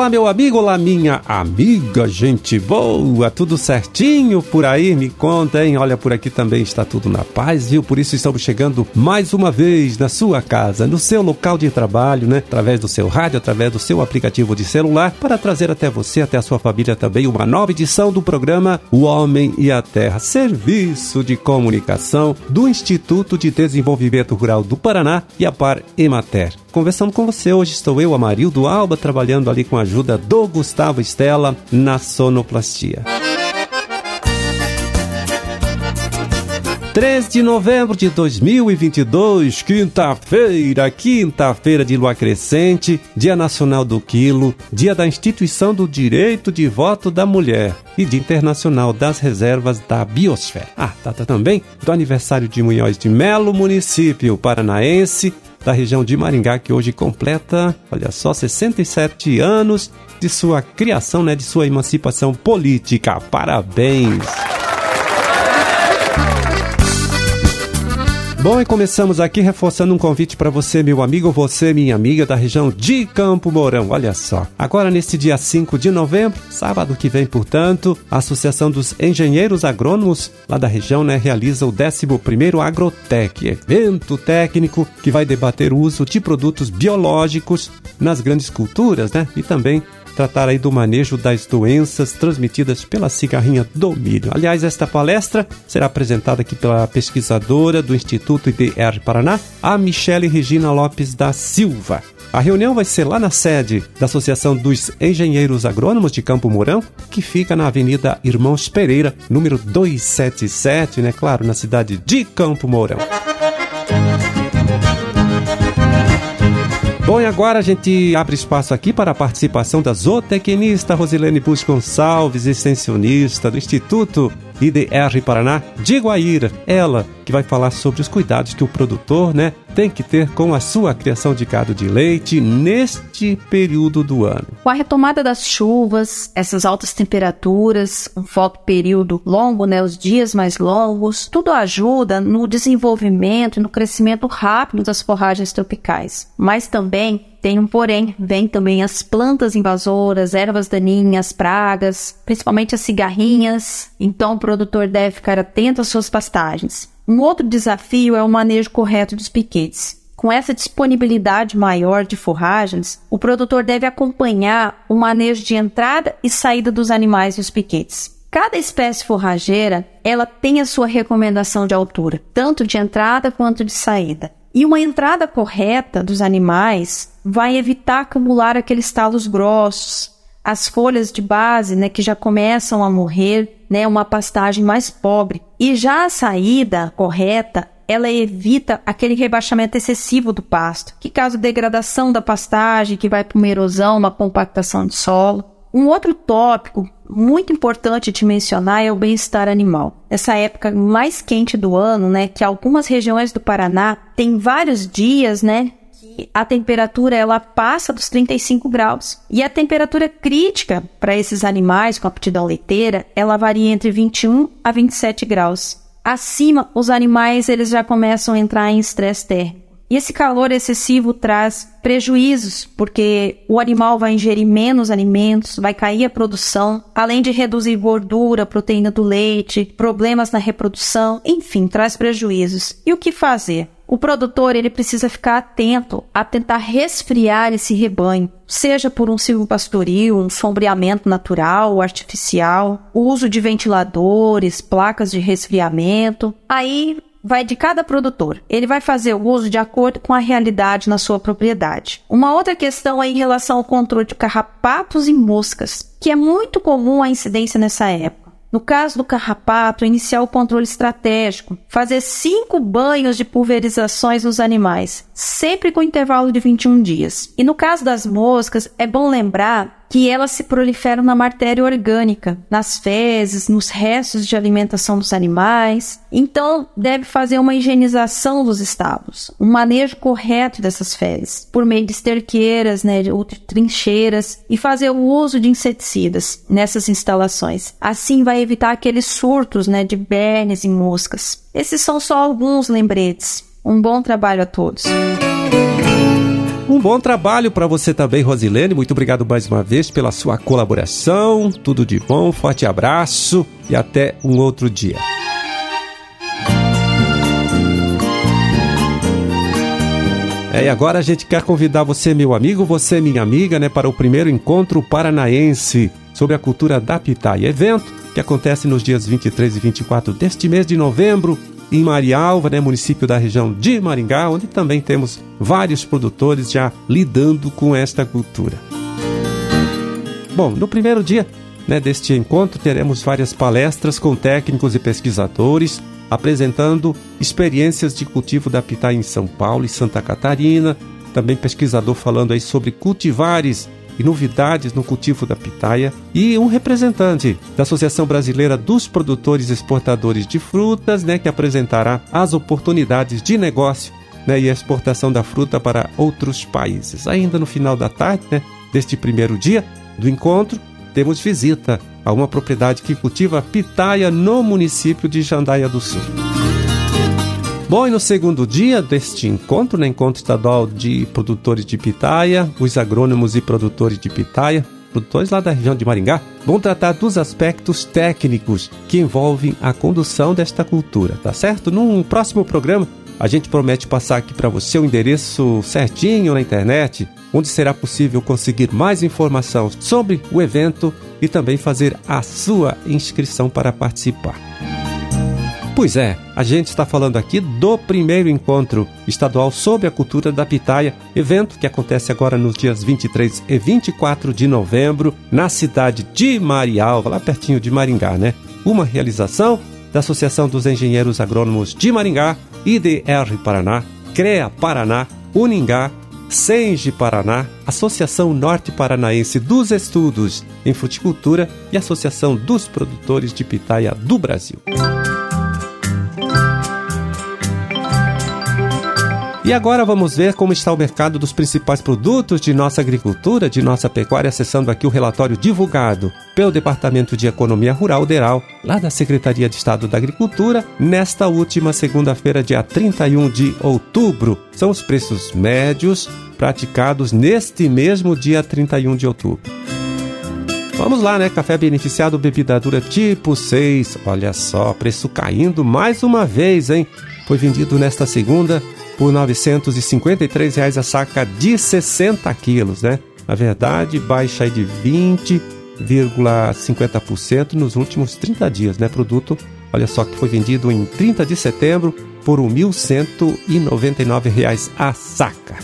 Olá, meu amigo, olá, minha amiga, gente boa, tudo certinho por aí? Me conta, hein? Olha, por aqui também está tudo na paz, viu? Por isso estamos chegando mais uma vez na sua casa, no seu local de trabalho, né? Através do seu rádio, através do seu aplicativo de celular, para trazer até você, até a sua família também, uma nova edição do programa O Homem e a Terra, serviço de comunicação do Instituto de Desenvolvimento Rural do Paraná e a Par Emater. Conversando com você hoje estou eu, Amarildo Alba, trabalhando ali com a ajuda do Gustavo Estela na sonoplastia. 3 de novembro de 2022, quinta-feira, quinta-feira de lua crescente, Dia Nacional do Quilo, Dia da Instituição do Direito de Voto da Mulher e Dia Internacional das Reservas da Biosfera. Ah, data também do aniversário de Munhoz de Melo, município paranaense, da região de Maringá, que hoje completa, olha só, 67 anos de sua criação, né, de sua emancipação política. Parabéns! Bom, e começamos aqui reforçando um convite para você, meu amigo, você, minha amiga da região de Campo Mourão. Olha só. Agora, neste dia 5 de novembro, sábado que vem, portanto, a Associação dos Engenheiros Agrônomos lá da região né, realiza o 11 Agrotec, evento técnico que vai debater o uso de produtos biológicos nas grandes culturas né, e também tratar aí do manejo das doenças transmitidas pela cigarrinha do milho. Aliás, esta palestra será apresentada aqui pela pesquisadora do Instituto IDR Paraná, a Michele Regina Lopes da Silva. A reunião vai ser lá na sede da Associação dos Engenheiros Agrônomos de Campo Mourão, que fica na Avenida Irmãos Pereira, número 277, né? Claro, na cidade de Campo Mourão. Bom, e agora a gente abre espaço aqui para a participação da zootecnista Rosilene Bush Gonçalves, extensionista do Instituto IDR Paraná, de Guaíra. Ela que vai falar sobre os cuidados que o produtor né, tem que ter com a sua criação de gado de leite neste período do ano. Com a retomada das chuvas, essas altas temperaturas, um foco período longo, né, os dias mais longos, tudo ajuda no desenvolvimento e no crescimento rápido das forragens tropicais. Mas também tem um porém, vem também as plantas invasoras, ervas daninhas, pragas, principalmente as cigarrinhas. Então o produtor deve ficar atento às suas pastagens. Um outro desafio é o manejo correto dos piquetes. Com essa disponibilidade maior de forragens, o produtor deve acompanhar o manejo de entrada e saída dos animais e os piquetes. Cada espécie forrageira, ela tem a sua recomendação de altura, tanto de entrada quanto de saída. E uma entrada correta dos animais vai evitar acumular aqueles talos grossos, as folhas de base, né, que já começam a morrer, né, uma pastagem mais pobre. E já a saída correta, ela evita aquele rebaixamento excessivo do pasto, que causa degradação da pastagem, que vai para uma erosão, uma compactação de solo. Um outro tópico muito importante de mencionar é o bem-estar animal. Essa época mais quente do ano, né, que algumas regiões do Paraná tem vários dias, né, a temperatura ela passa dos 35 graus. E a temperatura crítica para esses animais com aptidão leiteira, ela varia entre 21 a 27 graus. Acima, os animais eles já começam a entrar em estresse térmico. E esse calor excessivo traz prejuízos, porque o animal vai ingerir menos alimentos, vai cair a produção, além de reduzir gordura, proteína do leite, problemas na reprodução, enfim, traz prejuízos. E o que fazer? O produtor ele precisa ficar atento a tentar resfriar esse rebanho, seja por um silvopastoril, um sombreamento natural ou artificial, uso de ventiladores, placas de resfriamento. Aí vai de cada produtor. Ele vai fazer o uso de acordo com a realidade na sua propriedade. Uma outra questão é em relação ao controle de carrapatos e moscas, que é muito comum a incidência nessa época. No caso do carrapato, iniciar o controle estratégico, fazer cinco banhos de pulverizações nos animais, sempre com intervalo de 21 dias. E no caso das moscas, é bom lembrar que elas se proliferam na matéria orgânica, nas fezes, nos restos de alimentação dos animais. Então, deve fazer uma higienização dos estábulos, um manejo correto dessas fezes, por meio de esterqueiras, né, de trincheiras, e fazer o uso de inseticidas nessas instalações. Assim, vai evitar aqueles surtos né, de bernes e moscas. Esses são só alguns lembretes. Um bom trabalho a todos. Um bom trabalho para você também, Rosilene. Muito obrigado mais uma vez pela sua colaboração. Tudo de bom, forte abraço e até um outro dia. É, e agora a gente quer convidar você, meu amigo, você, minha amiga, né, para o primeiro encontro paranaense sobre a cultura da pitaia. Evento que acontece nos dias 23 e 24 deste mês de novembro em Marialva, né, município da região de Maringá, onde também temos vários produtores já lidando com esta cultura. Bom, no primeiro dia né, deste encontro teremos várias palestras com técnicos e pesquisadores apresentando experiências de cultivo da pitaia em São Paulo e Santa Catarina, também pesquisador falando aí sobre cultivares e novidades no cultivo da pitaia e um representante da Associação Brasileira dos Produtores Exportadores de Frutas, né, que apresentará as oportunidades de negócio né, e exportação da fruta para outros países. Ainda no final da tarde, né, deste primeiro dia do encontro, temos visita a uma propriedade que cultiva pitaia no município de Jandaia do Sul. Bom, e no segundo dia deste encontro, no Encontro Estadual de Produtores de Pitaia, os agrônomos e produtores de pitaia, produtores lá da região de Maringá, vão tratar dos aspectos técnicos que envolvem a condução desta cultura, tá certo? Num próximo programa, a gente promete passar aqui para você o endereço certinho na internet, onde será possível conseguir mais informação sobre o evento e também fazer a sua inscrição para participar. Pois é, a gente está falando aqui do primeiro encontro estadual sobre a cultura da pitaia, evento que acontece agora nos dias 23 e 24 de novembro, na cidade de Marialva, lá pertinho de Maringá, né? Uma realização da Associação dos Engenheiros Agrônomos de Maringá, IDR Paraná, CREA Paraná, Uningá, Senge Paraná, Associação Norte Paranaense dos Estudos em Fruticultura e Associação dos Produtores de Pitaia do Brasil. E agora vamos ver como está o mercado dos principais produtos de nossa agricultura, de nossa pecuária, acessando aqui o relatório divulgado pelo Departamento de Economia Rural DERAL, lá da Secretaria de Estado da Agricultura, nesta última segunda-feira, dia 31 de outubro. São os preços médios praticados neste mesmo dia 31 de outubro. Vamos lá, né? Café beneficiado, bebida dura tipo 6. Olha só, preço caindo mais uma vez, hein? Foi vendido nesta segunda por 953 reais a saca de 60 quilos, né? Na verdade, baixa aí de 20,50% nos últimos 30 dias, né? Produto, olha só, que foi vendido em 30 de setembro por R$ 1.199 a saca.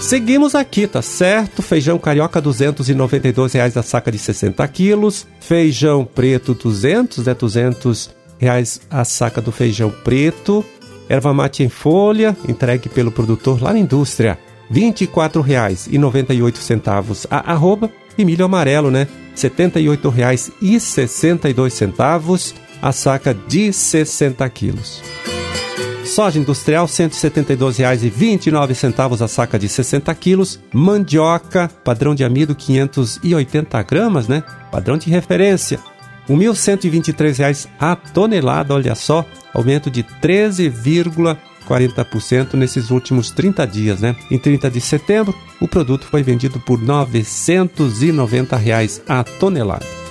Seguimos aqui, tá certo? Feijão carioca, 292 reais a saca de 60 quilos. Feijão preto, 200, né? 200 reais a saca do feijão preto. Erva mate em folha, entregue pelo produtor lá na indústria. R$ 24,98 a arroba e milho amarelo, né? R$ 78,62 a saca de 60 quilos. Soja industrial, R$ 172,29 a saca de 60 quilos. Mandioca, padrão de amido, 580 gramas, né? Padrão de referência, R$ 1.123 a tonelada, olha só, aumento de 13,40% nesses últimos 30 dias, né? Em 30 de setembro, o produto foi vendido por 990 reais a tonelada.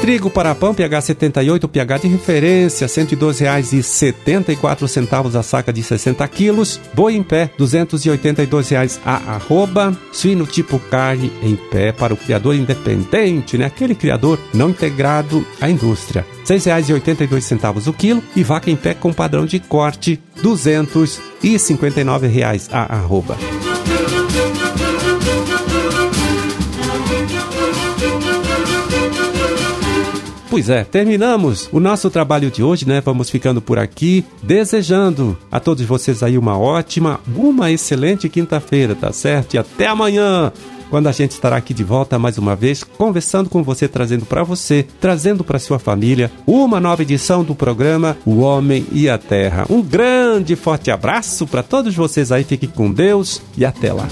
Trigo para pão pH 78, pH de referência, R$ 112,74 a saca de 60 quilos. Boi em pé, R$ 282,00 a arroba. Suíno tipo carne em pé para o criador independente, né? Aquele criador não integrado à indústria. R$ 6,82 o quilo e vaca em pé com padrão de corte R$ 259,00 a arroba. Pois é, terminamos o nosso trabalho de hoje, né? Vamos ficando por aqui, desejando a todos vocês aí uma ótima, uma excelente quinta-feira, tá certo? E até amanhã! quando a gente estará aqui de volta mais uma vez, conversando com você, trazendo para você, trazendo para sua família, uma nova edição do programa O Homem e a Terra. Um grande forte abraço para todos vocês aí, fiquem com Deus e até lá.